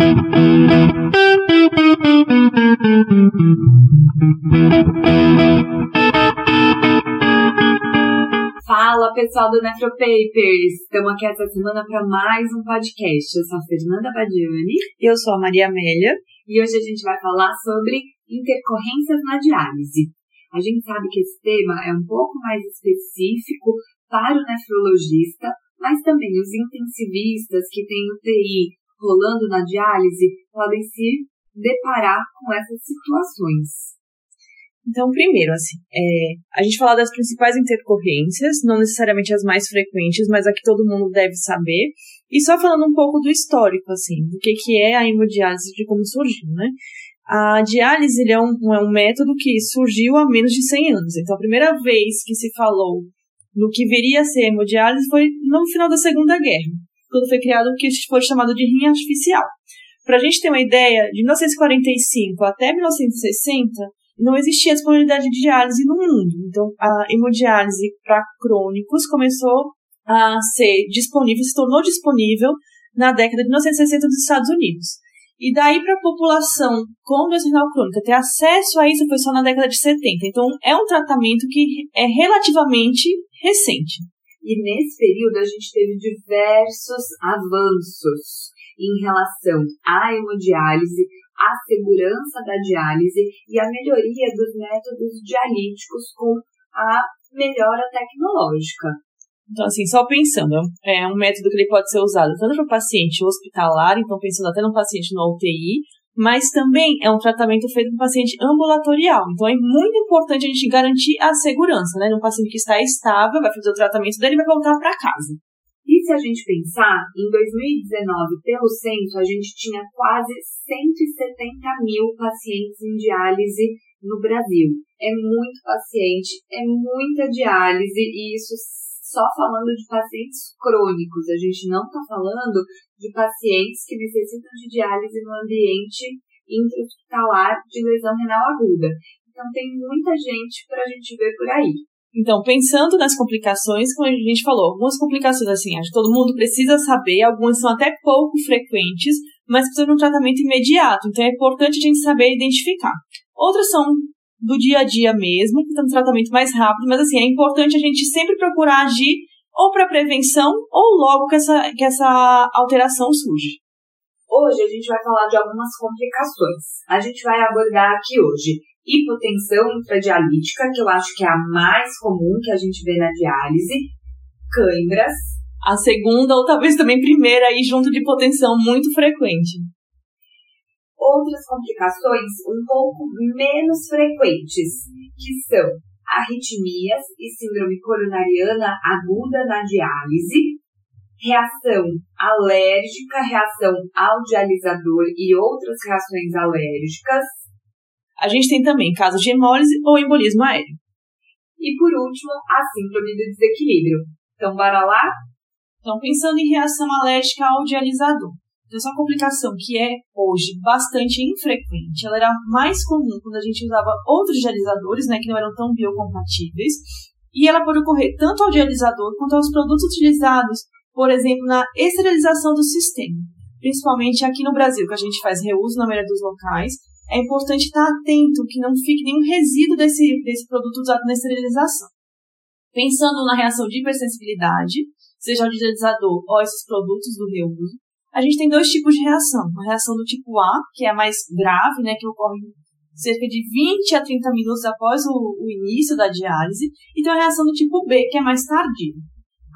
Fala pessoal do Nefropapers! Estamos aqui essa semana para mais um podcast. Eu sou a Fernanda Badiani. E eu sou a Maria Amélia. E hoje a gente vai falar sobre intercorrências na diálise. A gente sabe que esse tema é um pouco mais específico para o nefrologista, mas também os intensivistas que têm UTI rolando na diálise podem se deparar com essas situações. Então, primeiro, assim, é, a gente falar das principais intercorrências, não necessariamente as mais frequentes, mas a que todo mundo deve saber. E só falando um pouco do histórico, assim, do que, que é a hemodiálise, de como surgiu, né? A diálise é um, é um método que surgiu há menos de 100 anos. Então, a primeira vez que se falou no que viria a ser hemodiálise foi no final da Segunda Guerra, quando foi criado o que foi chamado de rim artificial. Para a gente ter uma ideia, de 1945 até 1960, não existia disponibilidade de diálise no mundo. Então, a hemodiálise para crônicos começou a ser disponível, se tornou disponível na década de 1960 dos Estados Unidos. E daí para a população com doença renal crônica ter acesso a isso foi só na década de 70. Então é um tratamento que é relativamente recente. E nesse período a gente teve diversos avanços em relação à hemodiálise, à segurança da diálise e à melhoria dos métodos dialíticos com a melhora tecnológica. Então, assim, só pensando, é um método que ele pode ser usado tanto para paciente hospitalar, então pensando até no paciente no UTI, mas também é um tratamento feito no paciente ambulatorial. Então é muito importante a gente garantir a segurança, né? No paciente que está estável, vai fazer o tratamento dele e vai voltar para casa. E se a gente pensar, em 2019, pelo censo, a gente tinha quase 170 mil pacientes em diálise no Brasil. É muito paciente, é muita diálise e isso só falando de pacientes crônicos, a gente não está falando de pacientes que necessitam de diálise no ambiente intra-hospitalar de lesão renal aguda. Então, tem muita gente para a gente ver por aí. Então, pensando nas complicações, como a gente falou, algumas complicações, assim, acho que todo mundo precisa saber, algumas são até pouco frequentes, mas precisam de um tratamento imediato, então é importante a gente saber identificar. Outras são do dia a dia mesmo, que tem um tratamento mais rápido, mas assim, é importante a gente sempre procurar agir ou para prevenção ou logo que essa, que essa alteração surge. Hoje a gente vai falar de algumas complicações. A gente vai abordar aqui hoje hipotensão intradialítica, que eu acho que é a mais comum que a gente vê na diálise, câimbras. A segunda ou talvez também primeira aí junto de hipotensão muito frequente outras complicações um pouco menos frequentes, que são arritmias e síndrome coronariana aguda na diálise, reação alérgica, reação ao dialisador e outras reações alérgicas. A gente tem também casos de hemólise ou embolismo aéreo. E por último, a síndrome do desequilíbrio. Então, bora lá? Então, pensando em reação alérgica ao dialisador. Então, essa complicação que é hoje bastante infrequente, ela era mais comum quando a gente usava outros dialisadores, né, que não eram tão biocompatíveis, e ela pode ocorrer tanto ao dialisador quanto aos produtos utilizados, por exemplo, na esterilização do sistema. Principalmente aqui no Brasil, que a gente faz reuso na maioria dos locais, é importante estar atento que não fique nenhum resíduo desse, desse produto usado na esterilização. Pensando na reação de hipersensibilidade, seja o dialisador ou esses produtos do reuso, a gente tem dois tipos de reação. Uma reação do tipo A, que é a mais grave, né, que ocorre cerca de 20 a 30 minutos após o, o início da diálise, e tem a reação do tipo B, que é mais tardia.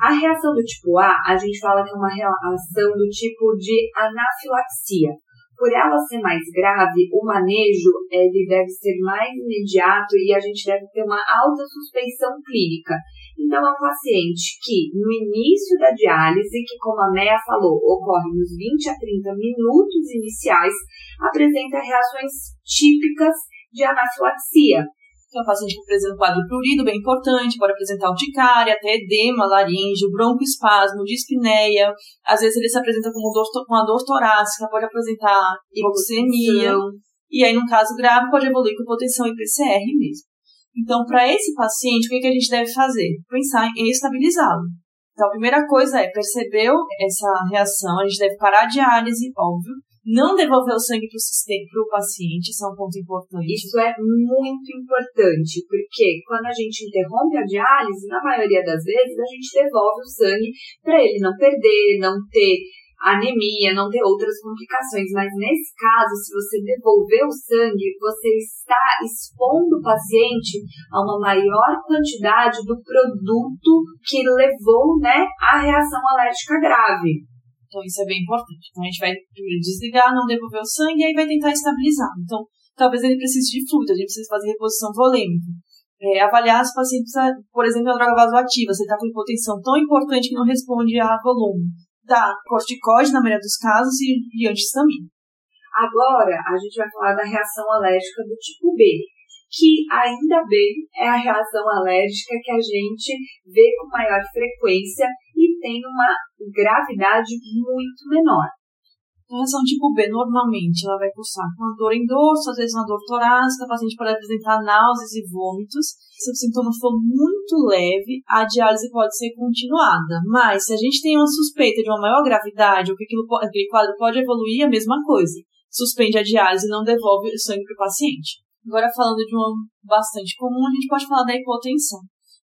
A reação do tipo A, a gente fala que é uma reação do tipo de anafilaxia. Por ela ser mais grave, o manejo ele deve ser mais imediato e a gente deve ter uma alta suspeição clínica. Então, é um paciente que, no início da diálise, que como a Meia falou, ocorre nos 20 a 30 minutos iniciais, apresenta reações típicas de anafilaxia. Então, o paciente que apresenta um quadro prurido bem importante, pode apresentar urticária, até edema laríngeo, broncoespasmo, dispneia. Às vezes ele se apresenta com, dor, com a dor torácica, pode apresentar hipoxemia. E aí, num caso grave, pode evoluir com hipotensão e PCR mesmo. Então, para esse paciente, o que, que a gente deve fazer? Pensar em estabilizá-lo. Então, a primeira coisa é, percebeu essa reação, a gente deve parar a diálise, óbvio, não devolver o sangue para o sistema, para o paciente, isso é um ponto importante. Isso é muito importante, porque quando a gente interrompe a diálise, na maioria das vezes, a gente devolve o sangue para ele não perder, não ter anemia, não ter outras complicações. Mas nesse caso, se você devolver o sangue, você está expondo o paciente a uma maior quantidade do produto que levou né, à reação alérgica grave. Então isso é bem importante. Então a gente vai primeiro desligar, não devolver o sangue e aí vai tentar estabilizar. Então talvez ele precise de fluido, a gente precisa fazer reposição volêmica. É, avaliar se o paciente precisa, por exemplo, a droga vasoativa, você está com hipotensão tão importante que não responde a volume. Dá corticoide na maioria dos casos e, e antihistamina. Agora a gente vai falar da reação alérgica do tipo B, que ainda bem é a reação alérgica que a gente vê com maior frequência e tem uma gravidade muito menor. A reação tipo B, normalmente, ela vai cursar com uma dor em dorso, às vezes uma dor torácica, o paciente pode apresentar náuseas e vômitos. Se o sintoma for muito leve, a diálise pode ser continuada. Mas, se a gente tem uma suspeita de uma maior gravidade, ou que aquilo, aquele quadro pode evoluir, é a mesma coisa. Suspende a diálise e não devolve o sangue para o paciente. Agora, falando de uma bastante comum, a gente pode falar da hipotensão.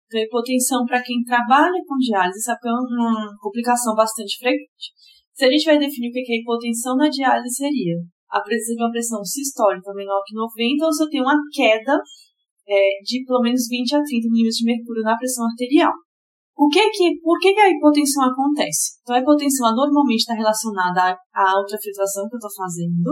Então, hipotensão, para quem trabalha com diálise, sabe que é uma complicação bastante frequente. Se a gente vai definir o que é hipotensão na diálise, seria a presença de uma pressão sistólica menor que 90 ou se eu tenho uma queda é, de pelo menos 20 a 30 milímetros de mercúrio na pressão arterial. O que que, por que, que a hipotensão acontece? Então, a hipotensão normalmente está relacionada à ultrafiltração que eu estou fazendo,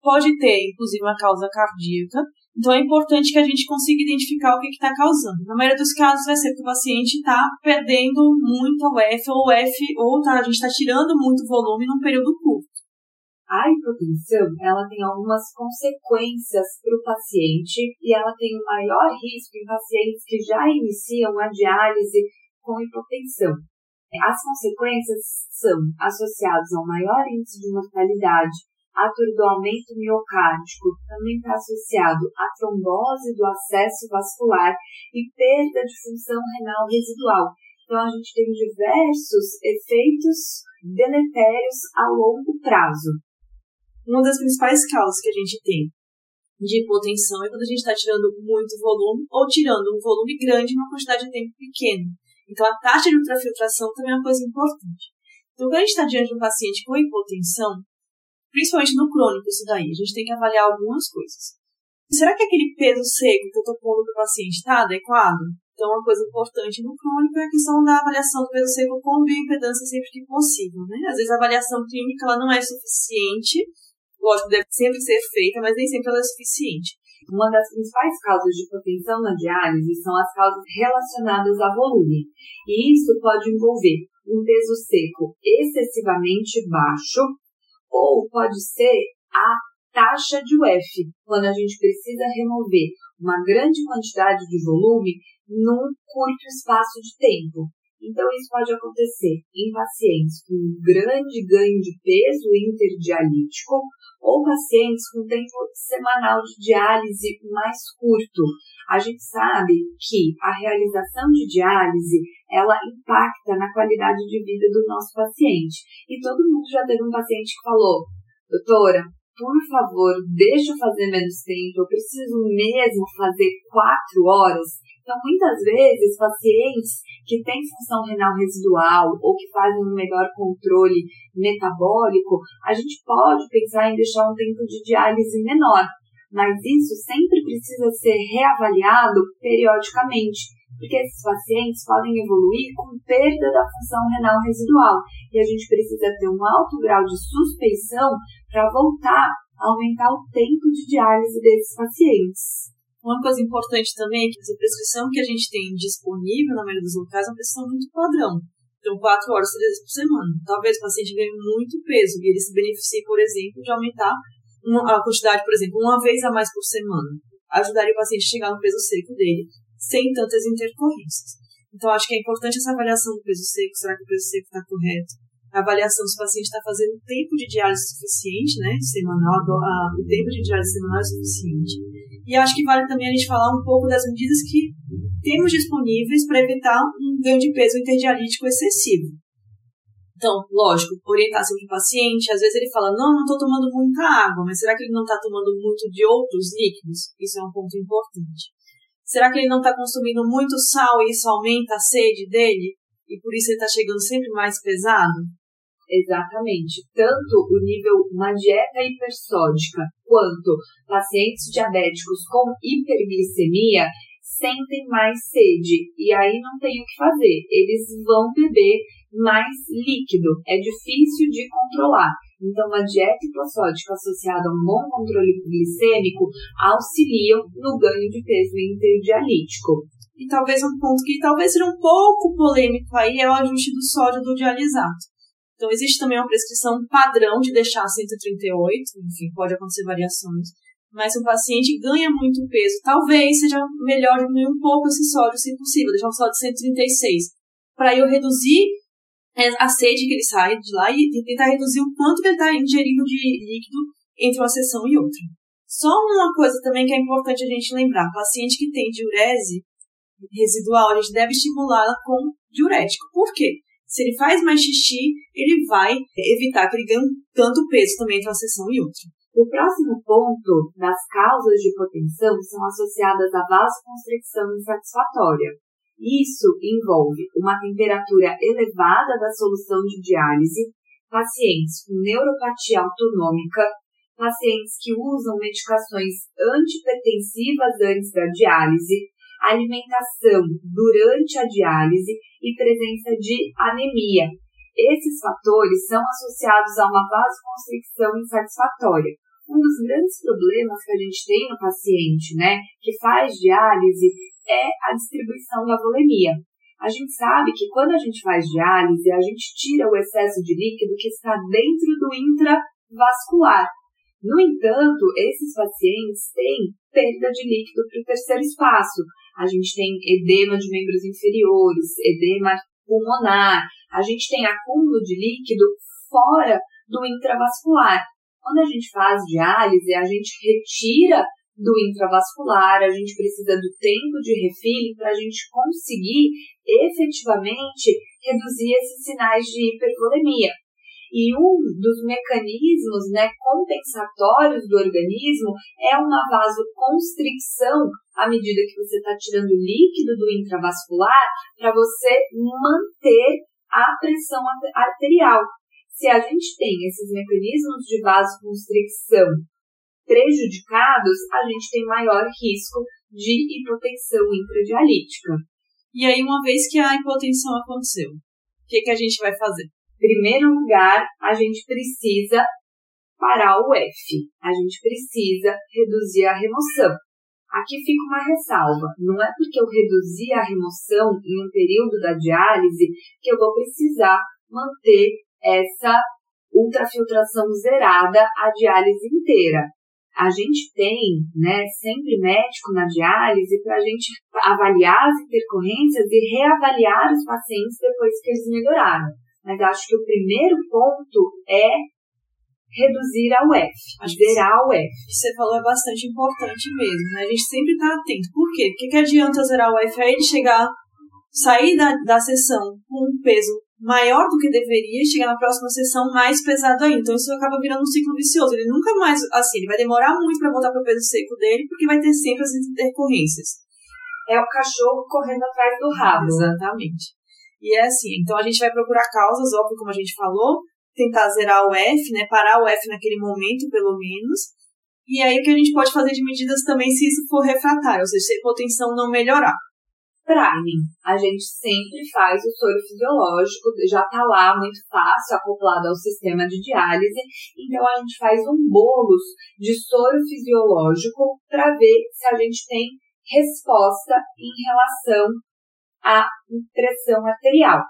pode ter, inclusive, uma causa cardíaca, então é importante que a gente consiga identificar o que está causando. Na maioria dos casos vai ser que o paciente está perdendo muito o F ou o F ou tá, a gente está tirando muito volume num período curto. A hipotensão, ela tem algumas consequências para o paciente e ela tem um maior risco em pacientes que já iniciam a diálise com hipotensão. As consequências são associadas a um maior índice de mortalidade, atordoamento miocárdico também está associado à trombose do acesso vascular e perda de função renal residual. Então, a gente tem diversos efeitos deletérios a longo prazo. Uma das principais causas que a gente tem de hipotensão é quando a gente está tirando muito volume ou tirando um volume grande em uma quantidade de tempo pequeno. Então, a taxa de ultrafiltração também é uma coisa importante. Então, quando a gente está diante de um paciente com hipotensão, principalmente no crônico, isso daí. A gente tem que avaliar algumas coisas. Será que aquele peso seco que eu estou pondo para o paciente está adequado? Então, uma coisa importante no crônico é a questão da avaliação do peso seco com bioimpedância sempre que possível, né? Às vezes a avaliação clínica ela não é suficiente, lógico, deve sempre ser feita, mas nem sempre ela é suficiente. Uma das principais causas de hipotensão na diálise são as causas relacionadas a volume, e isso pode envolver um peso seco excessivamente baixo, ou pode ser a taxa de UF, quando a gente precisa remover uma grande quantidade de volume num curto espaço de tempo. Então, isso pode acontecer em pacientes com grande ganho de peso interdialítico ou pacientes com tempo semanal de diálise mais curto. A gente sabe que a realização de diálise ela impacta na qualidade de vida do nosso paciente. E todo mundo já teve um paciente que falou, doutora, por favor, deixa eu fazer menos tempo, eu preciso mesmo fazer quatro horas. Então, muitas vezes, pacientes que têm função renal residual ou que fazem um melhor controle metabólico, a gente pode pensar em deixar um tempo de diálise menor, mas isso sempre precisa ser reavaliado periodicamente porque esses pacientes podem evoluir com perda da função renal residual e a gente precisa ter um alto grau de suspeição para voltar a aumentar o tempo de diálise desses pacientes. Uma coisa importante também é que a prescrição que a gente tem disponível na maioria dos locais é uma prescrição muito padrão. Então, quatro horas, três vezes por semana. Talvez o paciente ganhe muito peso e ele se beneficie, por exemplo, de aumentar a quantidade, por exemplo, uma vez a mais por semana. Ajudaria o paciente a chegar no peso seco dele sem tantas intercorrências. Então, acho que é importante essa avaliação do peso seco. Será que o peso seco está correto? A avaliação se o paciente está fazendo tempo de diálise suficiente, né, semanal, a, o tempo de diálise semanal é suficiente. E acho que vale também a gente falar um pouco das medidas que temos disponíveis para evitar um ganho de peso interdialítico excessivo. Então, lógico, orientar sempre o paciente. Às vezes ele fala, não, não estou tomando muita água, mas será que ele não está tomando muito de outros líquidos? Isso é um ponto importante. Será que ele não está consumindo muito sal e isso aumenta a sede dele? E por isso ele está chegando sempre mais pesado? Exatamente. Tanto o nível, uma dieta hipersódica, quanto pacientes diabéticos com hiperglicemia sentem mais sede. E aí não tem o que fazer. Eles vão beber mais líquido. É difícil de controlar. Então, uma dieta hipossódica associada a um bom controle glicêmico auxiliam no ganho de peso interdialítico. E talvez um ponto que talvez seja um pouco polêmico aí é o ajuste do sódio do dialisato. Então, existe também uma prescrição padrão de deixar 138, enfim, pode acontecer variações. Mas se o paciente ganha muito peso, talvez seja melhor diminuir um pouco esse sódio, se possível, deixar um sódio de 136, para eu reduzir a sede que ele sai de lá e tentar reduzir o quanto que ele está ingerindo de líquido entre uma sessão e outra. Só uma coisa também que é importante a gente lembrar: paciente que tem diurese residual, a gente deve estimulá-la com diurético. Por quê? Se ele faz mais xixi, ele vai evitar que ele ganhe tanto peso também entre uma sessão e outra. O próximo ponto das causas de hipotensão são associadas à vasoconstricção insatisfatória. Isso envolve uma temperatura elevada da solução de diálise, pacientes com neuropatia autonômica, pacientes que usam medicações antipertensivas antes da diálise, alimentação durante a diálise e presença de anemia. Esses fatores são associados a uma vasoconstricção insatisfatória. Um dos grandes problemas que a gente tem no paciente, né, que faz diálise, é a distribuição da volemia. A gente sabe que quando a gente faz diálise, a gente tira o excesso de líquido que está dentro do intravascular. No entanto, esses pacientes têm perda de líquido para o terceiro espaço. A gente tem edema de membros inferiores, edema pulmonar, a gente tem acúmulo de líquido fora do intravascular. Quando a gente faz diálise, a gente retira do intravascular, a gente precisa do tempo de refilling para a gente conseguir efetivamente reduzir esses sinais de hipervolemia. E um dos mecanismos né, compensatórios do organismo é uma vasoconstricção à medida que você está tirando líquido do intravascular para você manter a pressão arterial. Se a gente tem esses mecanismos de vasoconstricção prejudicados, a gente tem maior risco de hipotensão intradialítica. E aí, uma vez que a hipotensão aconteceu, o que, que a gente vai fazer? Em primeiro lugar, a gente precisa parar o F. A gente precisa reduzir a remoção. Aqui fica uma ressalva. Não é porque eu reduzi a remoção em um período da diálise que eu vou precisar manter essa ultrafiltração zerada a diálise inteira a gente tem, né, sempre médico na diálise para a gente avaliar as intercorrências e reavaliar os pacientes depois que eles melhoraram. Mas acho que o primeiro ponto é reduzir a UF, acho zerar a UF. Que você falou é bastante importante mesmo, né? A gente sempre está atento. Por quê? O que, que adianta zerar a UF? Aí ele chegar, sair da, da sessão com um peso maior do que deveria e chegar na próxima sessão mais pesado ainda. Então isso acaba virando um ciclo vicioso. Ele nunca mais, assim, ele vai demorar muito para voltar para o peso seco dele, porque vai ter sempre as intercorrências. É o cachorro correndo atrás do rabo. Exatamente. E é assim, então a gente vai procurar causas, óbvio, como a gente falou, tentar zerar o F, né, parar o F naquele momento, pelo menos. E aí o que a gente pode fazer de medidas também se isso for refratário, ou seja, se a hipotensão não melhorar A gente sempre faz o soro fisiológico, já está lá muito fácil, acoplado ao sistema de diálise. Então a gente faz um bolos de soro fisiológico para ver se a gente tem resposta em relação à pressão arterial.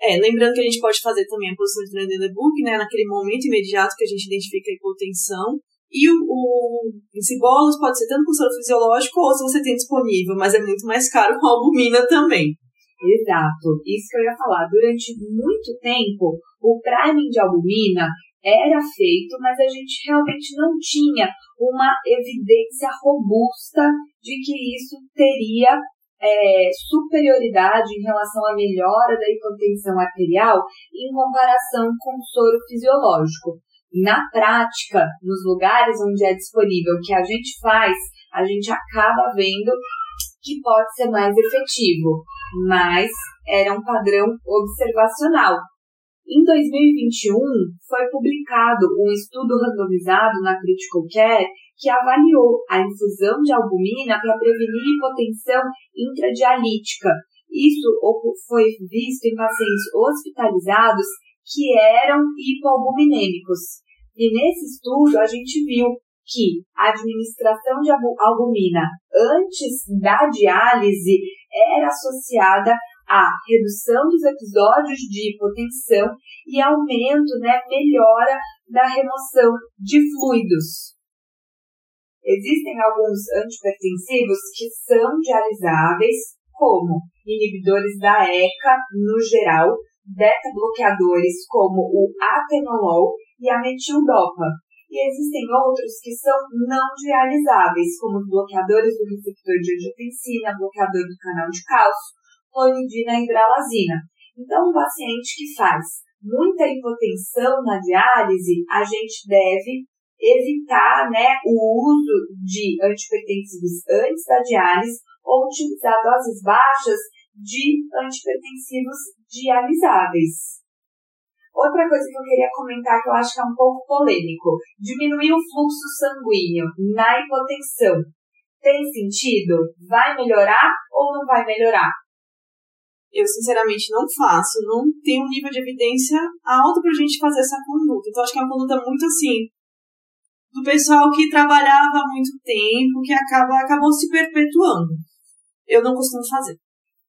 É, lembrando que a gente pode fazer também a posição de Trendelenburg, né, naquele momento imediato que a gente identifica a hipotensão, e o, o esse bolos pode ser tanto com soro fisiológico ou se você tem disponível, mas é muito mais caro com albumina também. Exato, isso que eu ia falar. Durante muito tempo, o priming de albumina era feito, mas a gente realmente não tinha uma evidência robusta de que isso teria é, superioridade em relação à melhora da hipotensão arterial em comparação com soro fisiológico. Na prática, nos lugares onde é disponível que a gente faz, a gente acaba vendo que pode ser mais efetivo, mas era um padrão observacional. Em 2021, foi publicado um estudo randomizado na Critical Care que avaliou a infusão de albumina para prevenir hipotensão intradialítica. Isso foi visto em pacientes hospitalizados que eram hipoalbuminêmicos. E nesse estudo a gente viu que a administração de albumina antes da diálise era associada à redução dos episódios de hipotensão e aumento, né, melhora da remoção de fluidos. Existem alguns antipertensivos que são dialisáveis, como inibidores da ECA no geral, beta-bloqueadores como o atenolol e a metildopa. E existem outros que são não dialisáveis, como os bloqueadores do receptor de angiotensina, bloqueador do canal de cálcio, clonidina e hidralazina. Então, um paciente que faz muita hipotensão na diálise, a gente deve evitar né, o uso de antipertensivos antes da diálise ou utilizar doses baixas de antipertensivos dialisáveis. Outra coisa que eu queria comentar que eu acho que é um pouco polêmico: diminuir o fluxo sanguíneo na hipotensão. Tem sentido? Vai melhorar ou não vai melhorar? Eu, sinceramente, não faço. Não tenho um nível de evidência alto pra gente fazer essa conduta. Então, acho que é uma conduta muito assim, do pessoal que trabalhava há muito tempo, que acaba, acabou se perpetuando. Eu não costumo fazer.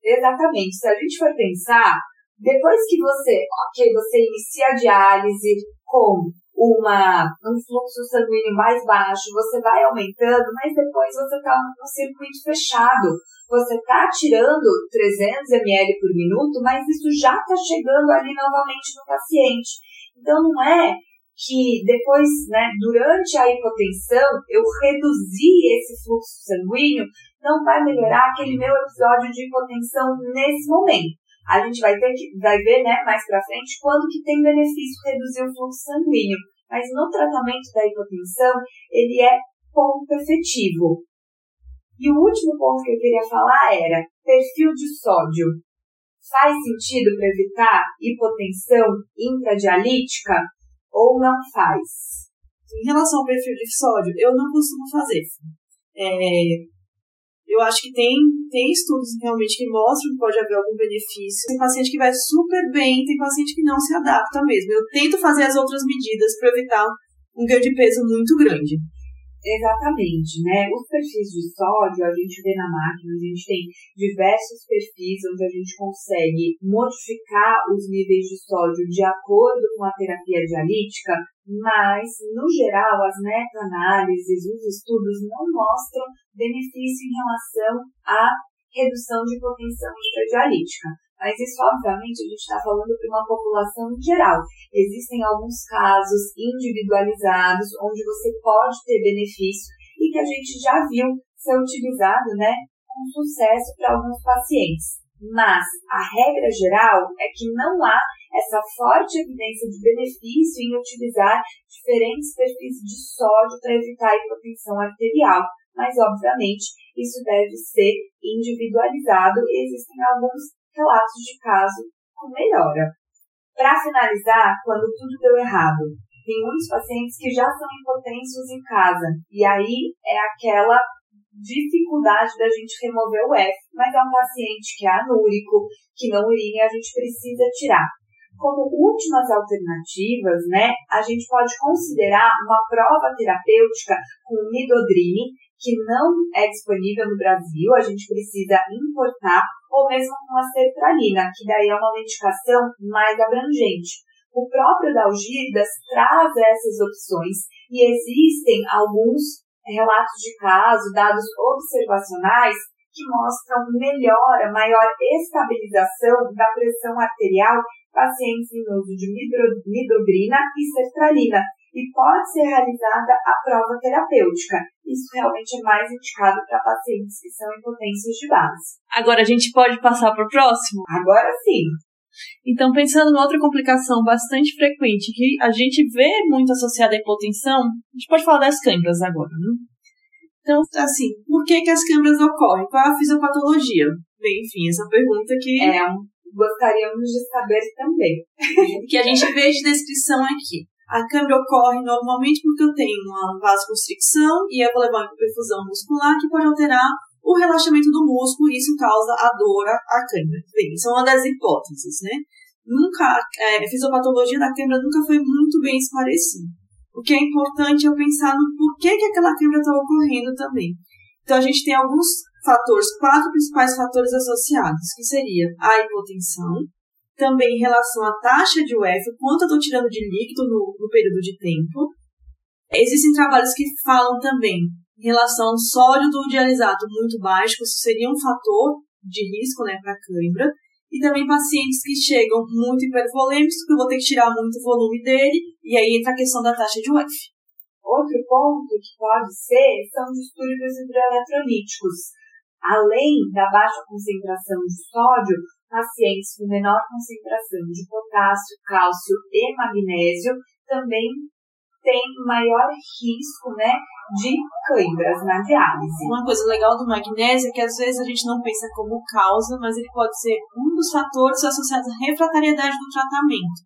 Exatamente. Se a gente for pensar, depois que você, ok, você inicia a diálise com uma, um fluxo sanguíneo mais baixo, você vai aumentando, mas depois você está num circuito fechado. Você está tirando 300 ml por minuto, mas isso já está chegando ali novamente no paciente. Então não é que depois, né, durante a hipotensão, eu reduzir esse fluxo sanguíneo, não vai melhorar aquele meu episódio de hipotensão nesse momento. A gente vai ter que, vai ver, né, mais pra frente, quando que tem benefício reduzir o fluxo sanguíneo. Mas no tratamento da hipotensão, ele é pouco efetivo. E o último ponto que eu queria falar era perfil de sódio. Faz sentido para evitar hipotensão intradialítica? ou não faz? Em relação ao perfil de sódio, eu não costumo fazer. É, eu acho que tem, tem estudos realmente que mostram que pode haver algum benefício. Tem paciente que vai super bem, tem paciente que não se adapta mesmo. Eu tento fazer as outras medidas para evitar um ganho de peso muito grande. Exatamente, né? Os perfis de sódio, a gente vê na máquina, a gente tem diversos perfis onde a gente consegue modificar os níveis de sódio de acordo com a terapia dialítica, mas, no geral, as meta-análises, os estudos não mostram benefício em relação à redução de potência dialítica. Mas isso, obviamente, a gente está falando para uma população em geral. Existem alguns casos individualizados onde você pode ter benefício e que a gente já viu ser utilizado né, com sucesso para alguns pacientes. Mas a regra geral é que não há essa forte evidência de benefício em utilizar diferentes perfis de sódio para evitar a hipotensão arterial. Mas, obviamente, isso deve ser individualizado. Existem alguns relatos de caso com melhora. Para finalizar, quando tudo deu errado, tem muitos pacientes que já são impotensos em casa, e aí é aquela dificuldade da gente remover o F, mas é um paciente que é anúrico, que não urina a gente precisa tirar. Como últimas alternativas, né, a gente pode considerar uma prova terapêutica com midodrine, que não é disponível no Brasil, a gente precisa importar, ou mesmo com a sertralina, que daí é uma medicação mais abrangente. O próprio Dalgirdas traz essas opções e existem alguns relatos de caso, dados observacionais, que mostram melhora, maior estabilização da pressão arterial em pacientes em uso de midodrina e sertralina. e pode ser realizada a prova terapêutica. Isso realmente é mais indicado para pacientes que são impotências de base. Agora a gente pode passar para o próximo? Agora sim. Então, pensando em outra complicação bastante frequente que a gente vê muito associada à hipotensão, a gente pode falar das câimbras agora, né? Então, assim, por que, que as câimbras ocorrem? Qual é a fisiopatologia? Bem, enfim, essa pergunta que. É, gostaríamos de saber também. que a gente vê de descrição aqui. A câimbra ocorre normalmente porque eu tenho uma vasoconstricção e eu vou levar uma perfusão muscular que pode alterar o relaxamento do músculo e isso causa a dor à câimbra. Bem, isso é uma das hipóteses, né? Nunca, é, a fisiopatologia da câimbra nunca foi muito bem esclarecida. O que é importante é pensar no porquê que aquela câimbra está ocorrendo também. Então, a gente tem alguns fatores, quatro principais fatores associados, que seria a hipotensão, também em relação à taxa de UF, quanto eu estou tirando de líquido no, no período de tempo. Existem trabalhos que falam também relação ao sólido dialisato muito baixo, isso seria um fator de risco né, para cãibra. E também pacientes que chegam muito hipervolêmicos, que eu vou ter que tirar muito volume dele, e aí entra a questão da taxa de UF. Outro ponto que pode ser são os distúrbios hidroeletrolíticos. Além da baixa concentração de sódio, pacientes com menor concentração de potássio, cálcio e magnésio também tem maior risco, né, de câimbras na diálise. Uma coisa legal do magnésio é que às vezes a gente não pensa como causa, mas ele pode ser um dos fatores associados à refratariedade do tratamento.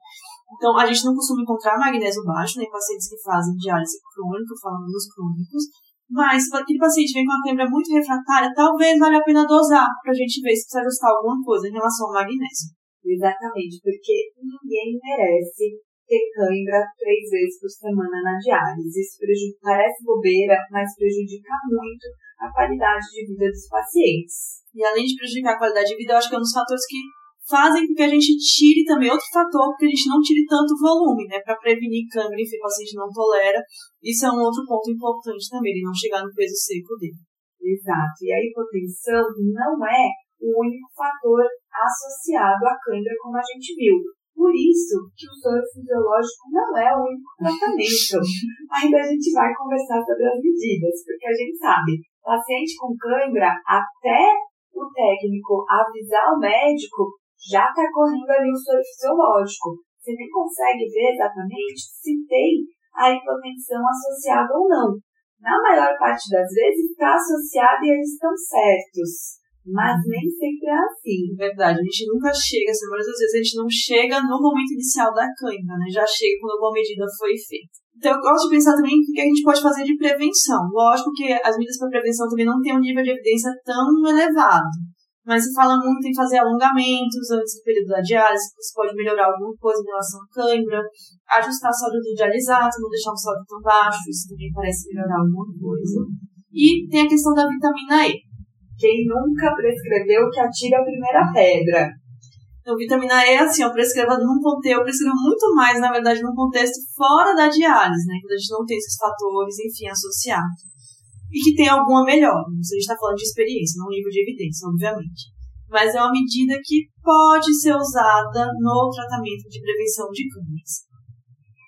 Então, a gente não costuma encontrar magnésio baixo né, em pacientes que fazem diálise crônica, falando dos crônicos, mas se aquele paciente vem com uma câimbra muito refratária, talvez valha a pena dosar para a gente ver se precisa ajustar alguma coisa em relação ao magnésio. Exatamente, porque ninguém merece ter cãibra três vezes por semana na diálise. Isso parece bobeira, mas prejudica muito a qualidade de vida dos pacientes. E além de prejudicar a qualidade de vida, eu acho que é um dos fatores que fazem com que a gente tire também outro fator, que a gente não tire tanto volume, né, para prevenir câimbra, enfim, o paciente não tolera. Isso é um outro ponto importante também, ele não chegar no peso seco dele. Exato. E a hipotensão não é o único fator associado à câimbra, como a gente viu. Por isso que o soro fisiológico não é o único tratamento. Ainda a gente vai conversar sobre as medidas, porque a gente sabe, paciente com cãibra, até o técnico avisar o médico, já está correndo ali o soro fisiológico. Você nem consegue ver exatamente se tem a hipotensão associada ou não. Na maior parte das vezes está associada e eles estão certos. Mas nem sempre é assim. Verdade, a gente nunca chega, assim, muitas vezes a gente não chega no momento inicial da cãibra, né? Já chega quando alguma medida foi feita. Então, eu gosto de pensar também o que a gente pode fazer de prevenção. Lógico que as medidas para prevenção também não têm um nível de evidência tão elevado. Mas se fala muito em fazer alongamentos antes do período da diálise, que isso pode melhorar alguma coisa em relação à cãibra, ajustar a sódio do dialisato, não deixar o sódio tão baixo, isso também parece melhorar alguma coisa. E tem a questão da vitamina E. Quem nunca prescreveu que atira a primeira pedra. Então, vitamina E, assim, eu prescrevo num contexto, eu prescrevo muito mais, na verdade, num contexto fora da diálise, né? Quando a gente não tem esses fatores, enfim, associados. E que tem alguma melhora. Isso a gente está falando de experiência, não livro de evidência, obviamente. Mas é uma medida que pode ser usada no tratamento de prevenção de câncer.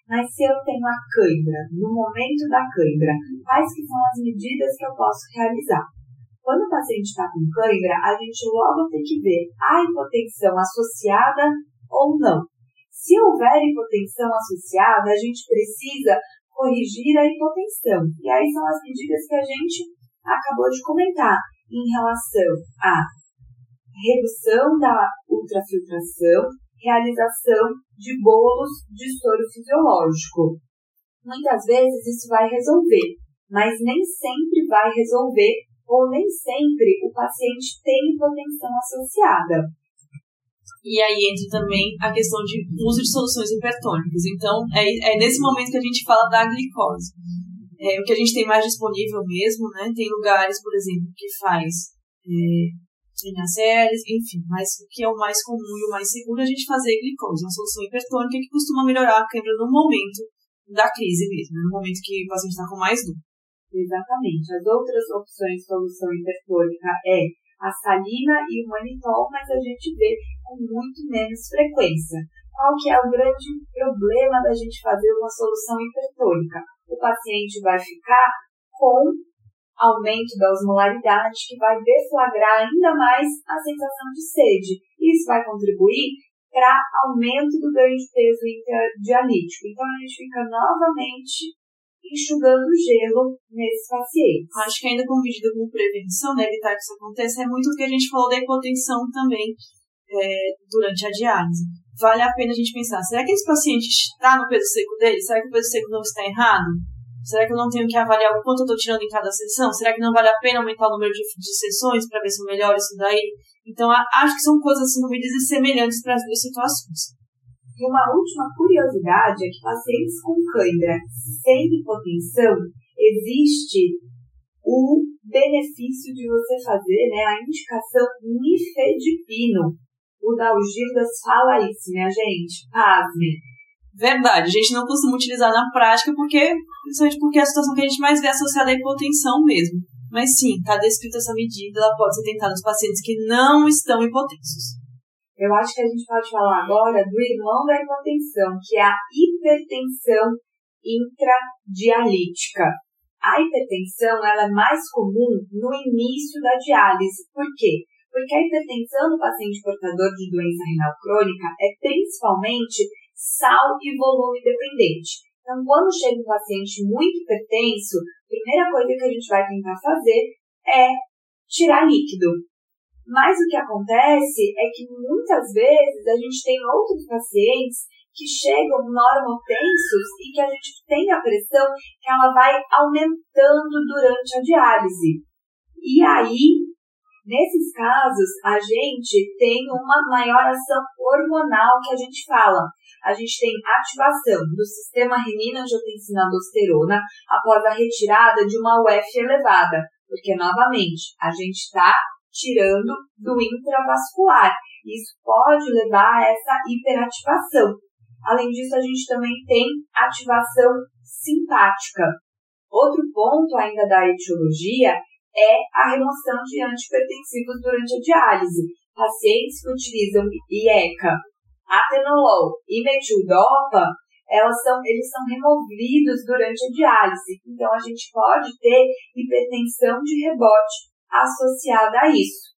Mas se eu tenho a cãibra, no momento da cãibra, quais que são as medidas que eu posso realizar? Quando o paciente está com cãibra, a gente logo tem que ver a hipotensão associada ou não. Se houver hipotensão associada, a gente precisa corrigir a hipotensão. E aí são as medidas que a gente acabou de comentar em relação à redução da ultrafiltração, realização de bolos de soro fisiológico. Muitas vezes isso vai resolver, mas nem sempre vai resolver ou nem sempre o paciente tem hipotensão associada. E aí entra também a questão de uso de soluções hipertônicas. Então, é, é nesse momento que a gente fala da glicose. É, o que a gente tem mais disponível mesmo, né? Tem lugares, por exemplo, que faz é, enfim, mas o que é o mais comum e o mais seguro é a gente fazer glicose, uma solução hipertônica que costuma melhorar a câimbra no momento da crise mesmo, no momento que o paciente está com mais dor. Exatamente. As outras opções de solução hipertônica é a salina e o manitol, mas a gente vê com muito menos frequência. qual que é o grande problema da gente fazer uma solução hipertônica? O paciente vai ficar com aumento da osmolaridade, que vai deflagrar ainda mais a sensação de sede. Isso vai contribuir para aumento do ganho de peso interdialítico. Então, a gente fica novamente enxugando gelo nesses pacientes. Acho que ainda com medida como prevenção, né, evitar que isso aconteça, é muito o que a gente falou da hipotensão também é, durante a diálise. Vale a pena a gente pensar, será que esse paciente está no peso seco dele? Será que o peso seco não está errado? Será que eu não tenho que avaliar o quanto eu estou tirando em cada sessão? Será que não vale a pena aumentar o número de, de sessões para ver se eu melhoro isso daí? Então, acho que são coisas, assim, não me dizem semelhantes para as duas situações. E uma última curiosidade é que pacientes com cãibra sem hipotensão, existe o benefício de você fazer né, a indicação nifedipino. O Dalgirdas fala isso, minha gente. Pasme. Verdade, a gente não costuma utilizar na prática porque, principalmente porque é a situação que a gente mais vê associada à hipotensão mesmo. Mas sim, está descrita essa medida, ela pode ser tentada nos pacientes que não estão hipotensos. Eu acho que a gente pode falar agora do irmão da hipotensão, que é a hipertensão intradialítica. A hipertensão ela é mais comum no início da diálise. Por quê? Porque a hipertensão no paciente portador de doença renal crônica é principalmente sal e volume dependente. Então, quando chega um paciente muito hipertenso, a primeira coisa que a gente vai tentar fazer é tirar líquido. Mas o que acontece é que muitas vezes a gente tem outros pacientes que chegam normotensos e que a gente tem a pressão que ela vai aumentando durante a diálise. E aí, nesses casos, a gente tem uma maior ação hormonal que a gente fala a gente tem ativação do sistema renina-angiotensina-aldosterona após a retirada de uma UF elevada, porque, novamente, a gente está tirando do intravascular. Isso pode levar a essa hiperativação. Além disso, a gente também tem ativação simpática. Outro ponto ainda da etiologia é a remoção de antipertensivos durante a diálise. Pacientes que utilizam IECA atenolol e metildopa, elas são, eles são removidos durante a diálise. Então, a gente pode ter hipertensão de rebote associada a isso.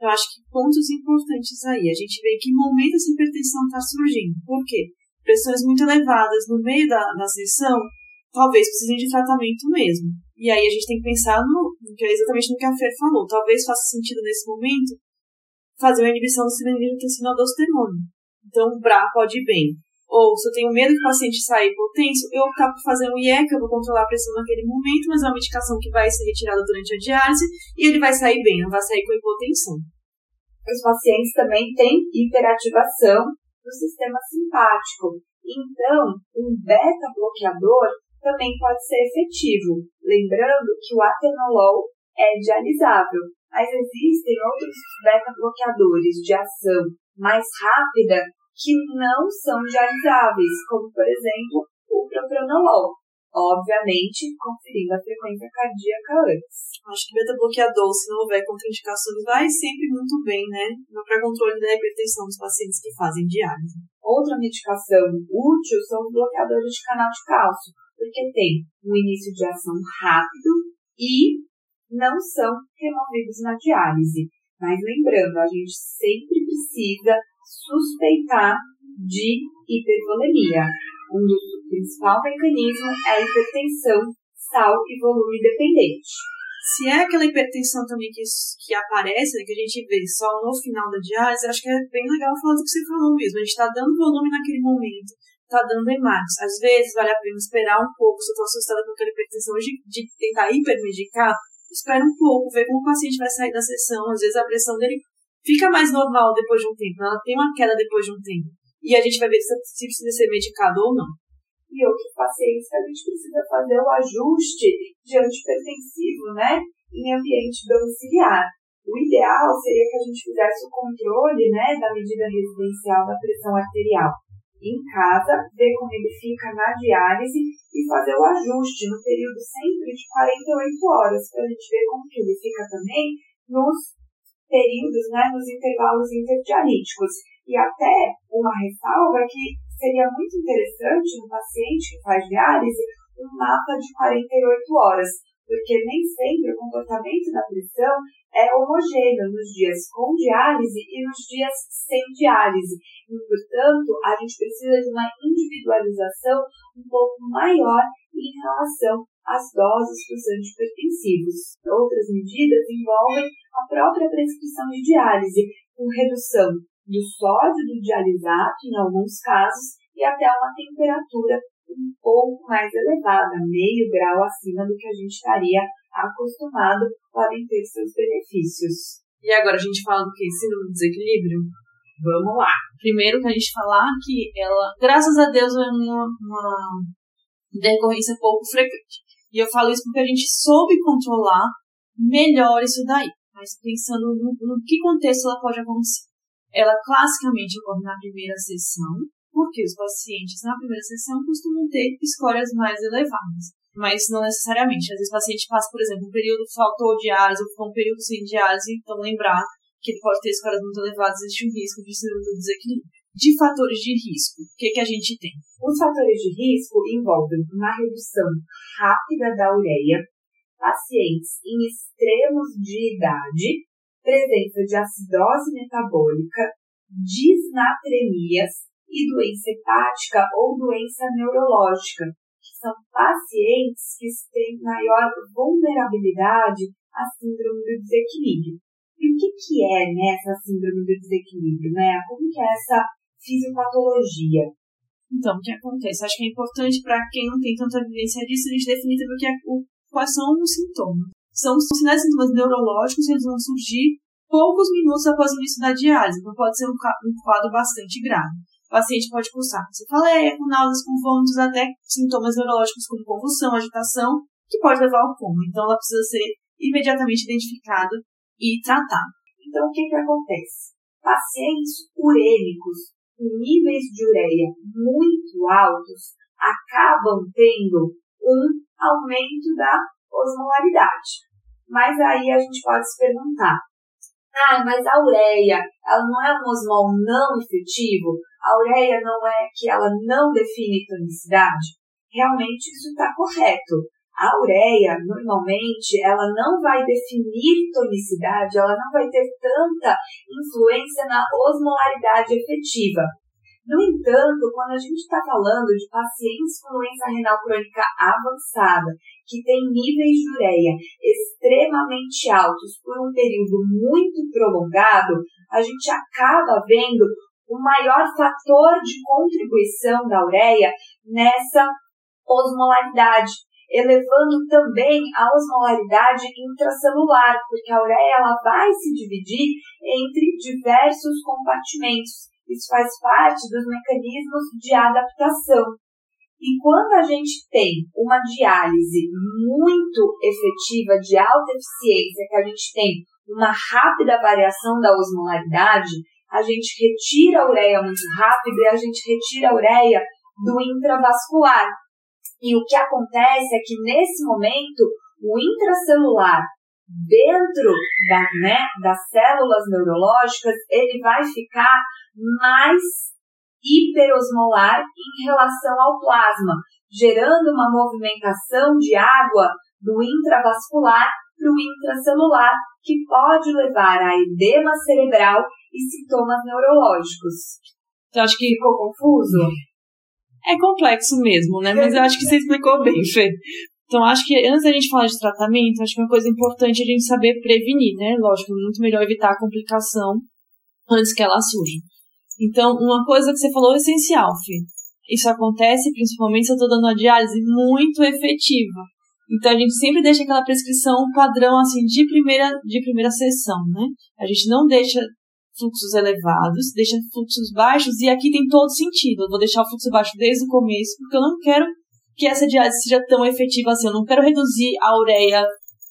Eu acho que pontos importantes aí. A gente vê que momento essa hipertensão está surgindo. Por quê? Pressões muito elevadas no meio da, da sessão talvez precisem de tratamento mesmo. E aí a gente tem que pensar no, que é exatamente no que a Fer falou. Talvez faça sentido nesse momento fazer uma inibição do cilinidrotensinaldosterona. Então, o BRA pode ir bem. Ou, se eu tenho medo que o paciente saia hipotenso, eu optar por fazer um IECA, eu vou controlar a pressão naquele momento, mas é uma medicação que vai ser retirada durante a diálise e ele vai sair bem, não vai sair com hipotensão. Os pacientes também têm hiperativação do sistema simpático. Então, um beta-bloqueador também pode ser efetivo. Lembrando que o atenolol é dialisável, mas existem outros beta-bloqueadores de ação mais rápida que não são dialisáveis, como por exemplo o propranolol. Obviamente, conferindo a frequência cardíaca antes. Acho que beta-bloqueador, se não houver contraindicações, vai sempre muito bem, né? Para controle da hipertensão dos pacientes que fazem diálise. Outra medicação útil são os bloqueadores de canal de cálcio, porque tem um início de ação rápido e não são removidos na diálise. Mas lembrando, a gente sempre precisa suspeitar de hipervolemia. Um dos mecanismos é a hipertensão sal e volume dependente. Se é aquela hipertensão também que, que aparece, né, que a gente vê só no final da diálise, acho que é bem legal falar do que você falou mesmo. A gente está dando volume naquele momento, está dando hematos. Às vezes vale a pena esperar um pouco, se eu estou assustada com aquela hipertensão, de, de tentar hipermedicar, espera um pouco, vê como o paciente vai sair da sessão. Às vezes a pressão dele fica mais normal depois de um tempo, ela tem uma queda depois de um tempo. E a gente vai ver se, se precisa ser medicado ou não. E outros pacientes que a gente precisa fazer o ajuste de antipertensivo, né? Em ambiente domiciliar. O ideal seria que a gente fizesse o controle, né, da medida residencial da pressão arterial em casa, ver como ele fica na diálise e fazer o ajuste no período sempre de 48 horas, para a gente ver como que ele fica também nos períodos, né, nos intervalos interdialíticos. E até uma ressalva que seria muito interessante no paciente que faz diálise um mapa de 48 horas, porque nem sempre o comportamento da pressão é homogêneo nos dias com diálise e nos dias sem diálise. E, portanto, a gente precisa de uma individualização um pouco maior em relação às doses dos antipertensivos. Outras medidas envolvem a própria prescrição de diálise, com redução do sódio do dialisato, em alguns casos, e até uma temperatura um pouco mais elevada, meio grau acima do que a gente estaria acostumado, podem ter seus benefícios. E agora a gente fala do que? Síndrome do desequilíbrio? Vamos lá. Primeiro que a gente falar que ela, graças a Deus, é uma, uma decorrência pouco frequente. E eu falo isso porque a gente soube controlar melhor isso daí. Mas pensando no, no que contexto ela pode acontecer. Ela classicamente ocorre na primeira sessão, porque os pacientes na primeira sessão costumam ter escórias mais elevadas. Mas não necessariamente. Às vezes o paciente passa, por exemplo, um período faltou diálise ou ficou um período sem diálise, então lembrar que ele pode ter escórias muito elevadas, existe um risco de síndrome do desequilíbrio. De fatores de risco, o que, que a gente tem? Os fatores de risco envolvem uma redução rápida da ureia, pacientes em extremos de idade, presença de acidose metabólica, disnatremias, e doença hepática ou doença neurológica, que são pacientes que têm maior vulnerabilidade à síndrome do desequilíbrio. E o que, que é nessa né, síndrome do desequilíbrio, né? Como que é essa fisiopatologia? Então, o que acontece? Acho que é importante para quem não tem tanta evidência disso, a gente definir também o que é, o, quais são os sintomas. São sinais e sintomas neurológicos, eles vão surgir poucos minutos após o início da diálise, então pode ser um, um quadro bastante grave o paciente pode cursar com cefaleia, com náuseas, com vômitos, até sintomas neurológicos como convulsão, agitação, que pode levar ao coma. Então, ela precisa ser imediatamente identificada e tratada. Então, o que, que acontece? Pacientes urêmicos com níveis de ureia muito altos acabam tendo um aumento da osmolaridade. Mas aí a gente pode se perguntar, ah, mas a ureia, ela não é um osmol não efetivo? A ureia não é que ela não define tonicidade? Realmente isso está correto. A ureia, normalmente, ela não vai definir tonicidade, ela não vai ter tanta influência na osmolaridade efetiva. No entanto, quando a gente está falando de pacientes com doença renal crônica avançada, que têm níveis de ureia extremamente altos por um período muito prolongado, a gente acaba vendo o maior fator de contribuição da ureia nessa osmolaridade, elevando também a osmolaridade intracelular, porque a ureia ela vai se dividir entre diversos compartimentos isso faz parte dos mecanismos de adaptação. E quando a gente tem uma diálise muito efetiva, de alta eficiência, que a gente tem uma rápida variação da osmolaridade, a gente retira a ureia muito rápido e a gente retira a ureia do intravascular. E o que acontece é que nesse momento o intracelular dentro da, né, das células neurológicas, ele vai ficar mais hiperosmolar em relação ao plasma, gerando uma movimentação de água do intravascular para o intracelular, que pode levar a edema cerebral e sintomas neurológicos. Então, acho que ficou confuso? É complexo mesmo, né? Mas eu acho que você explicou bem, Fê. Então, acho que antes da gente falar de tratamento, acho que uma coisa importante é a gente saber prevenir, né? Lógico, muito melhor evitar a complicação antes que ela surja. Então, uma coisa que você falou é essencial, Fê. Isso acontece principalmente se eu estou dando uma diálise muito efetiva. Então, a gente sempre deixa aquela prescrição padrão, assim, de primeira, de primeira sessão, né? A gente não deixa fluxos elevados, deixa fluxos baixos, e aqui tem todo sentido. Eu vou deixar o fluxo baixo desde o começo, porque eu não quero que essa diálise seja tão efetiva assim. Eu não quero reduzir a ureia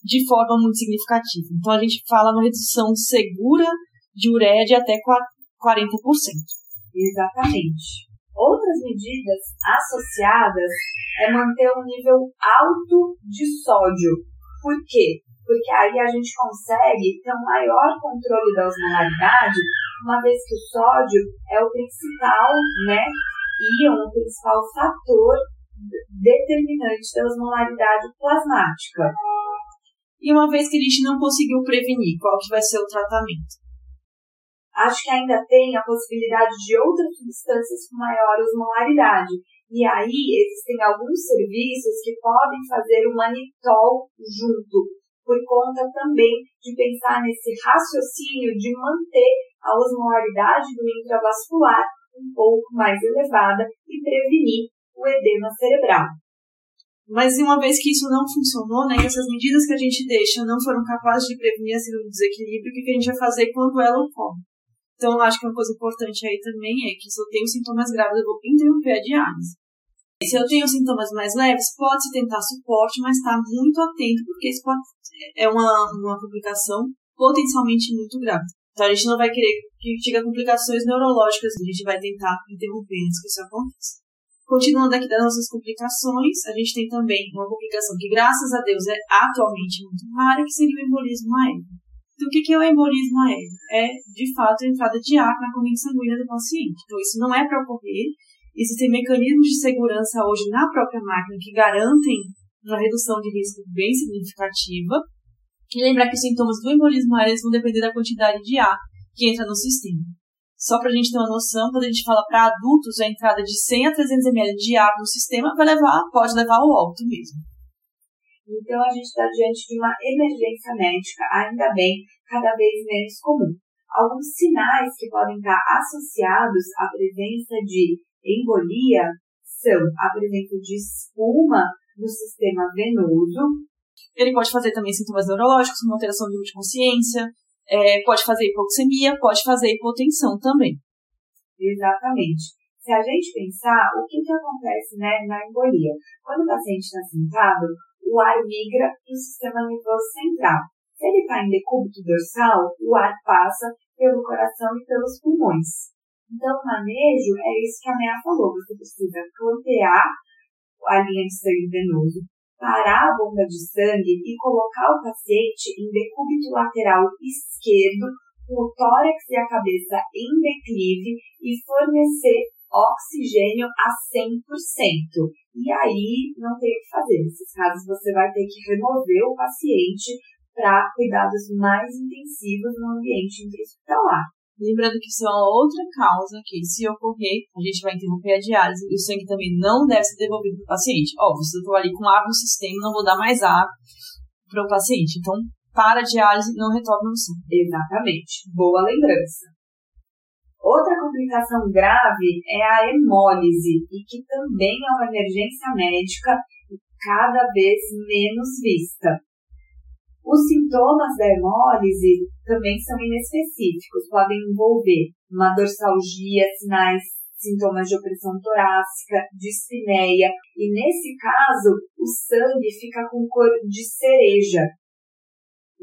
de forma muito significativa. Então a gente fala uma redução segura de ureia de até 40%. Exatamente. Outras medidas associadas é manter um nível alto de sódio. Por quê? Porque aí a gente consegue ter um maior controle da osmolaridade, uma vez que o sódio é o principal, né, íon, o principal fator determinante da osmolaridade plasmática. E uma vez que a gente não conseguiu prevenir, qual que vai ser o tratamento? Acho que ainda tem a possibilidade de outras substâncias com maior osmolaridade. E aí existem alguns serviços que podem fazer o manitol junto, por conta também de pensar nesse raciocínio de manter a osmolaridade do intravascular um pouco mais elevada e prevenir o edema cerebral. Mas uma vez que isso não funcionou, né, essas medidas que a gente deixa não foram capazes de prevenir esse desequilíbrio, o que a gente vai fazer quando ela ocorre? Então, acho que uma coisa importante aí também é que se eu tenho sintomas graves, eu vou interromper a diálise. Se eu tenho sintomas mais leves, pode-se tentar suporte, mas estar tá muito atento, porque isso pode, é uma, uma complicação potencialmente muito grave. Então, a gente não vai querer que chegue a complicações neurológicas, a gente vai tentar interromper antes que isso aconteça. Continuando aqui das nossas complicações, a gente tem também uma complicação que, graças a Deus, é atualmente muito rara, que seria o embolismo aéreo. Então, o que é o embolismo aéreo? É, de fato, a entrada de ar na corrente sanguínea do paciente. Então, isso não é para ocorrer. Existem mecanismos de segurança hoje na própria máquina que garantem uma redução de risco bem significativa. E lembrar que os sintomas do embolismo aéreo vão depender da quantidade de ar que entra no sistema. Só para a gente ter uma noção, quando a gente fala para adultos, a entrada de 100 a 300 ml de água no sistema vai levar, pode levar ao óbito mesmo. Então a gente está diante de uma emergência médica, ainda bem, cada vez menos comum. Alguns sinais que podem estar associados à presença de embolia são a presença de espuma no sistema venoso. Ele pode fazer também sintomas neurológicos, como alteração de consciência, é, pode fazer hipoxemia, pode fazer hipotensão também. Exatamente. Se a gente pensar, o que, que acontece né, na embolia? Quando o paciente está sentado, o ar migra para o sistema nervoso central. Se ele está em decúbito dorsal, o ar passa pelo coração e pelos pulmões. Então, o manejo é isso que a Mea falou. Você precisa clampear a linha de sangue venoso, parar a bomba de sangue e colocar o paciente em decúbito lateral esquerdo, com o tórax e a cabeça em declive e fornecer oxigênio a 100%. E aí não tem o que fazer. Nesses casos você vai ter que remover o paciente para cuidados mais intensivos no ambiente intra-hospitalar. Lembrando que isso é uma outra causa que, se ocorrer, a gente vai interromper a diálise e o sangue também não deve ser devolvido para o paciente. Se eu estou ali com água no sistema, não vou dar mais água para o paciente. Então, para a diálise, não retorna o sangue. Exatamente. Boa lembrança. Outra complicação grave é a hemólise, e que também é uma emergência médica cada vez menos vista. Os sintomas da hemólise também são inespecíficos, podem envolver uma dorsalgia, sinais, sintomas de opressão torácica, dispneia, e nesse caso o sangue fica com cor de cereja.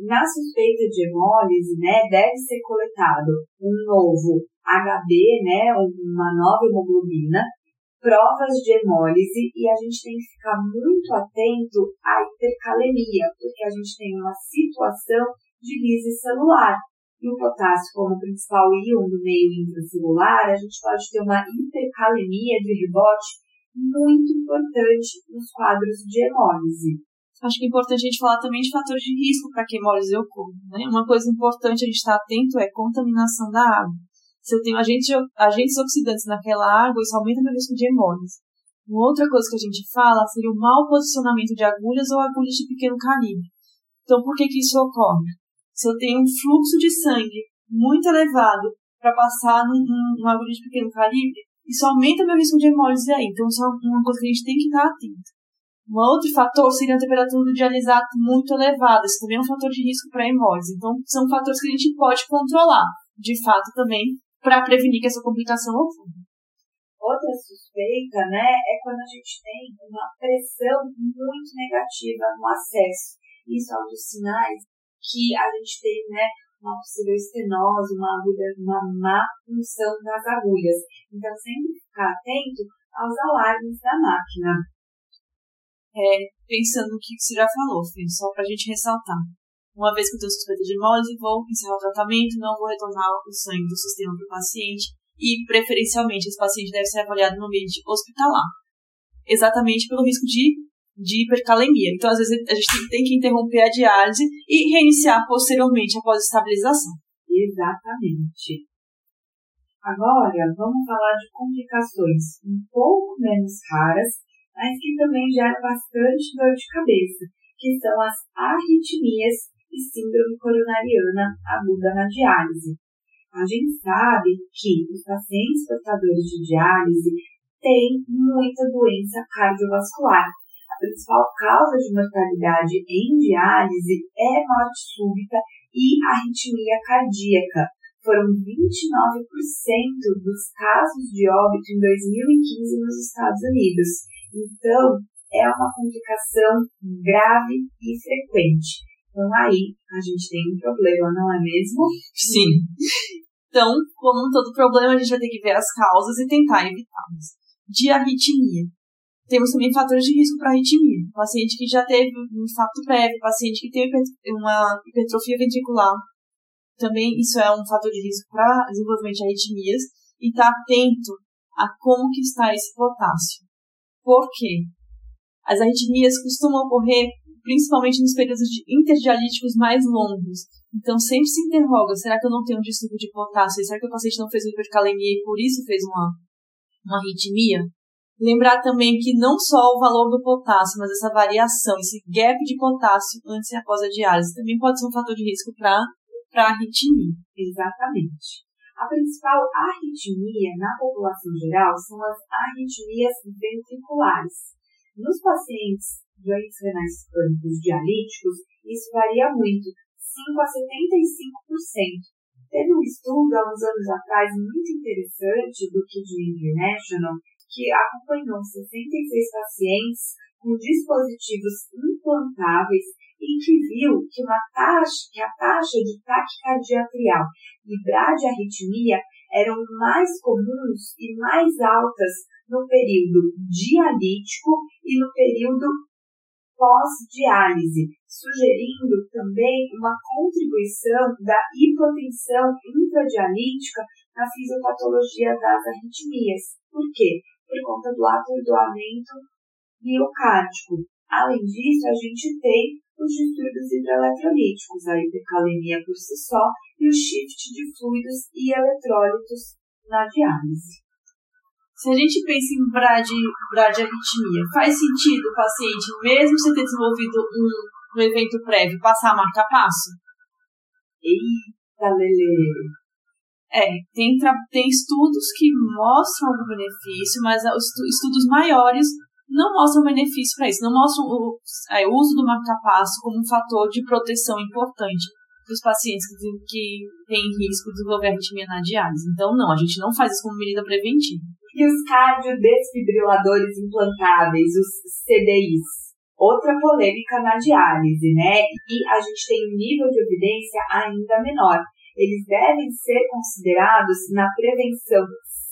Na suspeita de hemólise, né, deve ser coletado um novo HB, né, uma nova hemoglobina, provas de hemólise e a gente tem que ficar muito atento à hipercalemia, porque a gente tem uma situação de lise celular. E o potássio, como principal íon do meio intracelular, a gente pode ter uma hipercalemia de rebote muito importante nos quadros de hemólise. Acho que é importante a gente falar também de fatores de risco para que hemólise ocorra. Né? Uma coisa importante a gente estar atento é contaminação da água. Se eu tenho agentes, oxidantes naquela água, isso aumenta meu risco de hemólise. Uma outra coisa que a gente fala seria o mau posicionamento de agulhas ou agulhas de pequeno calibre. Então, por que, que isso ocorre? Se eu tenho um fluxo de sangue muito elevado para passar num, num, agulha de pequeno calibre, isso aumenta meu risco de hemólise aí. Então, isso é uma coisa que a gente tem que estar atento. Um outro fator seria a temperatura do dialisato muito elevada. Isso também é um fator de risco para hemólise. Então, são fatores que a gente pode controlar, de fato, também, para prevenir que essa complicação ocorra. Outra suspeita, né, é quando a gente tem uma pressão muito negativa no acesso. Isso é um dos sinais que a gente tem, né, uma possível estenose, uma agulha, uma má função das agulhas. Então, sempre ficar atento aos alarmes da máquina. É, pensando no que você já falou, Fê, só para a gente ressaltar. Uma vez que eu tenho suspeita de hemólise, vou encerrar o tratamento, não vou retornar o sangue do sistema para o paciente e, preferencialmente, esse paciente deve ser avaliado no ambiente hospitalar. Exatamente pelo risco de, de hipercalemia. Então, às vezes, a gente tem que interromper a diálise e reiniciar posteriormente após a estabilização. Exatamente. Agora, vamos falar de complicações um pouco menos raras, mas que também geram bastante dor de cabeça, que são as arritmias e síndrome coronariana aguda na diálise. A gente sabe que os pacientes portadores de diálise têm muita doença cardiovascular. A principal causa de mortalidade em diálise é morte súbita e arritmia cardíaca. Foram 29% dos casos de óbito em 2015 nos Estados Unidos. Então, é uma complicação grave e frequente. Então aí a gente tem um problema, não é mesmo? Sim. Então, como todo problema, a gente vai ter que ver as causas e tentar evitá-las. De arritmia. Temos também fatores de risco para arritmia. Paciente que já teve um infarto prévio, paciente que tem uma hipertrofia ventricular. Também isso é um fator de risco para desenvolvimento de arritmias. E estar tá atento a como que está esse potássio. Por quê? As arritmias costumam ocorrer principalmente nos períodos de interdialíticos mais longos. Então, sempre se interroga, será que eu não tenho um distúrbio de potássio? Será que o paciente não fez hipercalemia e por isso fez uma, uma arritmia? Lembrar também que não só o valor do potássio, mas essa variação, esse gap de potássio antes e após a diálise, também pode ser um fator de risco para a arritmia. Exatamente. A principal arritmia na população geral são as arritmias ventriculares. Nos pacientes doentes renais crônicos dialíticos, isso varia muito, 5 a 75%. Teve um estudo há uns anos atrás muito interessante do Kidney International que acompanhou 66 pacientes com dispositivos implantáveis e que viu que, uma taxa, que a taxa de taquicardia atrial e bradiarritmia eram mais comuns e mais altas no período dialítico e no período pós-diálise, sugerindo também uma contribuição da hipotensão intradialítica na fisiopatologia das arritmias. Por quê? Por conta do atordoamento miocárdico. Além disso, a gente tem os distúrbios hidroeletrolíticos, a hipercalemia por si só e o shift de fluidos e eletrólitos na diálise. Se a gente pensa em bradi, bradiarritmia, faz sentido o paciente, mesmo sem ter desenvolvido um, um evento prévio, passar a marca-passo? Eita, Lele! É, tem, tem estudos que mostram algum benefício, mas os estudos maiores não mostram benefício para isso, não mostram o, é, o uso do marca-passo como um fator de proteção importante para os pacientes que, que têm risco de desenvolver arritmia na diálise. Então, não, a gente não faz isso como medida preventiva e os cardiodesfibriladores implantáveis, os CDIs. Outra polêmica na diálise, né? E a gente tem um nível de evidência ainda menor. Eles devem ser considerados na prevenção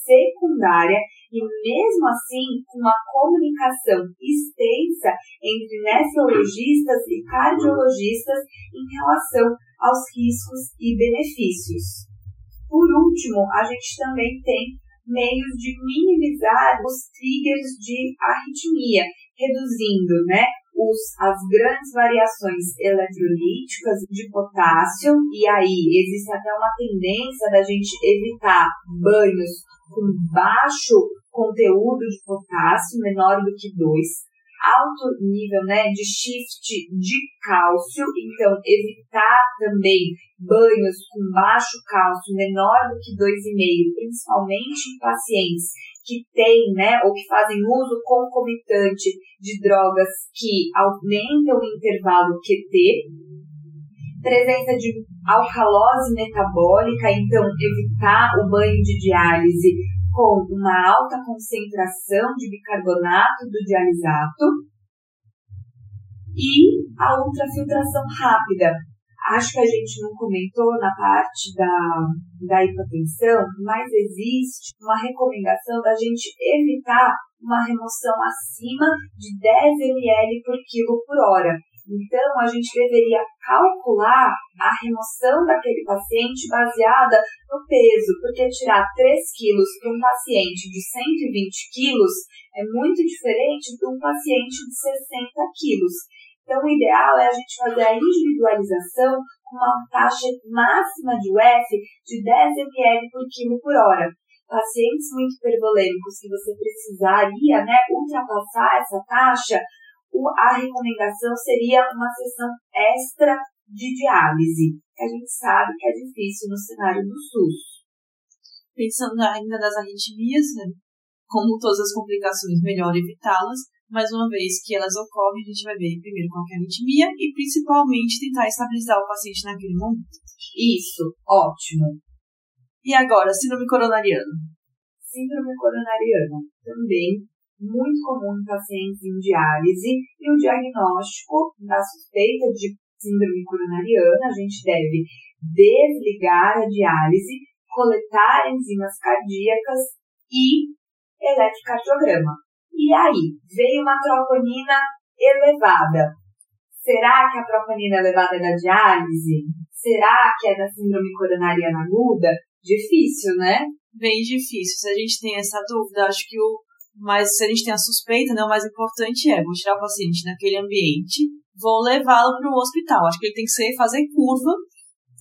secundária e mesmo assim com uma comunicação extensa entre nefrologistas e cardiologistas em relação aos riscos e benefícios. Por último, a gente também tem meios de minimizar os triggers de arritmia, reduzindo né, os, as grandes variações eletrolíticas de potássio, e aí existe até uma tendência da gente evitar banhos com baixo conteúdo de potássio, menor do que 2, alto nível né, de shift de cálcio, então evitar também banhos com baixo cálcio menor do que 2,5, principalmente em pacientes que têm, né, ou que fazem uso concomitante de drogas que aumentam o intervalo QT, presença de alcalose metabólica, então evitar o banho de diálise com uma alta concentração de bicarbonato do dialisato e a ultrafiltração rápida. Acho que a gente não comentou na parte da, da hipotensão, mas existe uma recomendação da gente evitar uma remoção acima de 10 ml por quilo por hora. Então, a gente deveria calcular a remoção daquele paciente baseada no peso, porque tirar 3 quilos para um paciente de 120 quilos é muito diferente de um paciente de 60 quilos. Então, o ideal é a gente fazer a individualização com uma taxa máxima de UF de 10 ml por quilo por hora. Pacientes muito hipervolêmicos que você precisaria né, ultrapassar essa taxa, a recomendação seria uma sessão extra de diálise, que a gente sabe que é difícil no cenário do SUS. Pensando ainda nas arritmias, né? como todas as complicações, melhor evitá-las, mas uma vez que elas ocorrem, a gente vai ver primeiro qual é a arritmia e principalmente tentar estabilizar o paciente naquele momento. Isso, ótimo. E agora, síndrome coronariana? Síndrome coronariana também muito comum em pacientes em diálise, e o diagnóstico da suspeita de síndrome coronariana, a gente deve desligar a diálise, coletar enzimas cardíacas e eletrocardiograma. E aí, veio uma troponina elevada. Será que a troponina elevada é da diálise? Será que é da síndrome coronariana aguda? Difícil, né? Bem difícil. Se a gente tem essa dúvida, acho que o mas se a gente tem a suspeita, né, o mais importante é, vou tirar o paciente naquele ambiente, vou levá-lo para o hospital. Acho que ele tem que ser, fazer curva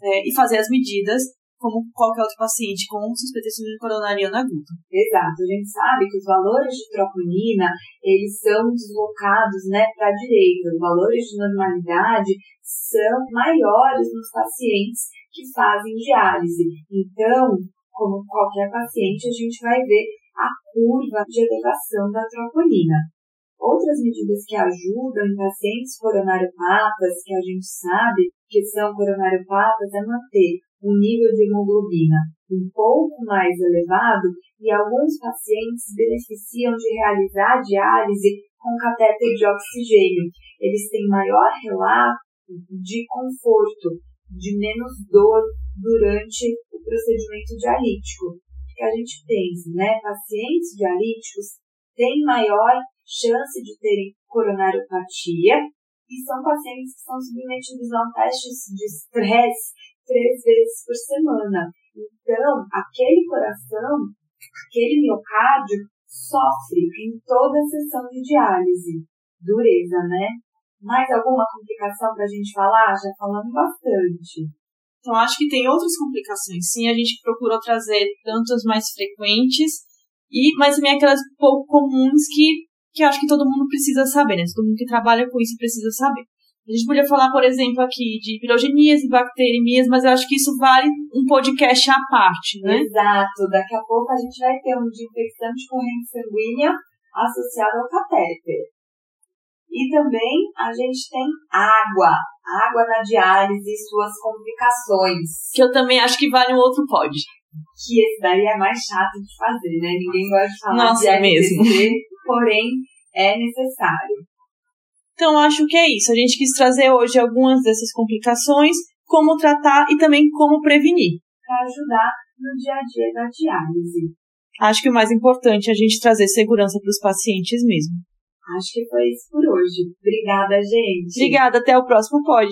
é, e fazer as medidas como qualquer outro paciente com suspeita de coronariana aguda. Exato. A gente sabe que os valores de troponina, eles são deslocados né, para a direita. Os valores de normalidade são maiores nos pacientes que fazem diálise. Então, como qualquer paciente, a gente vai ver a curva de elevação da troponina. Outras medidas que ajudam em pacientes coronariopatas, que a gente sabe que são coronariopatas, é manter um nível de hemoglobina um pouco mais elevado e alguns pacientes beneficiam de realizar diálise com catéter de oxigênio. Eles têm maior relato de conforto, de menos dor durante o procedimento dialítico que a gente pense, né? Pacientes dialíticos têm maior chance de terem coronariopatia e são pacientes que são submetidos a um teste de estresse três vezes por semana. Então, aquele coração, aquele miocárdio, sofre em toda a sessão de diálise. Dureza, né? Mais alguma complicação para a gente falar? Já falamos bastante. Então, acho que tem outras complicações. Sim, a gente procurou trazer tantas mais frequentes, e mas também aquelas pouco comuns que, que acho que todo mundo precisa saber, né? Todo mundo que trabalha com isso precisa saber. A gente podia falar, por exemplo, aqui de pirogenias e bacteremias, mas eu acho que isso vale um podcast à parte, né? Exato. Daqui a pouco a gente vai ter um de infecção de corrente sanguínea associado ao catéter. E também a gente tem água, água na diálise e suas complicações. Que eu também acho que vale um outro pod. Que esse daí é mais chato de fazer, né? Ninguém gosta de falar Nossa, de é mesmo. porém é necessário. Então acho que é isso. A gente quis trazer hoje algumas dessas complicações, como tratar e também como prevenir. Para ajudar no dia a dia da diálise. Acho que o mais importante é a gente trazer segurança para os pacientes mesmo. Acho que foi isso por hoje. Obrigada, gente. Obrigada, até o próximo pod.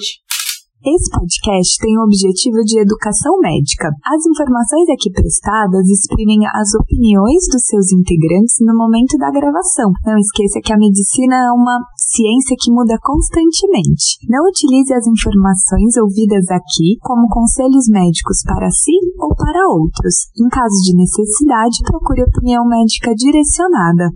Esse podcast tem o objetivo de educação médica. As informações aqui prestadas exprimem as opiniões dos seus integrantes no momento da gravação. Não esqueça que a medicina é uma ciência que muda constantemente. Não utilize as informações ouvidas aqui como conselhos médicos para si ou para outros. Em caso de necessidade, procure opinião médica direcionada.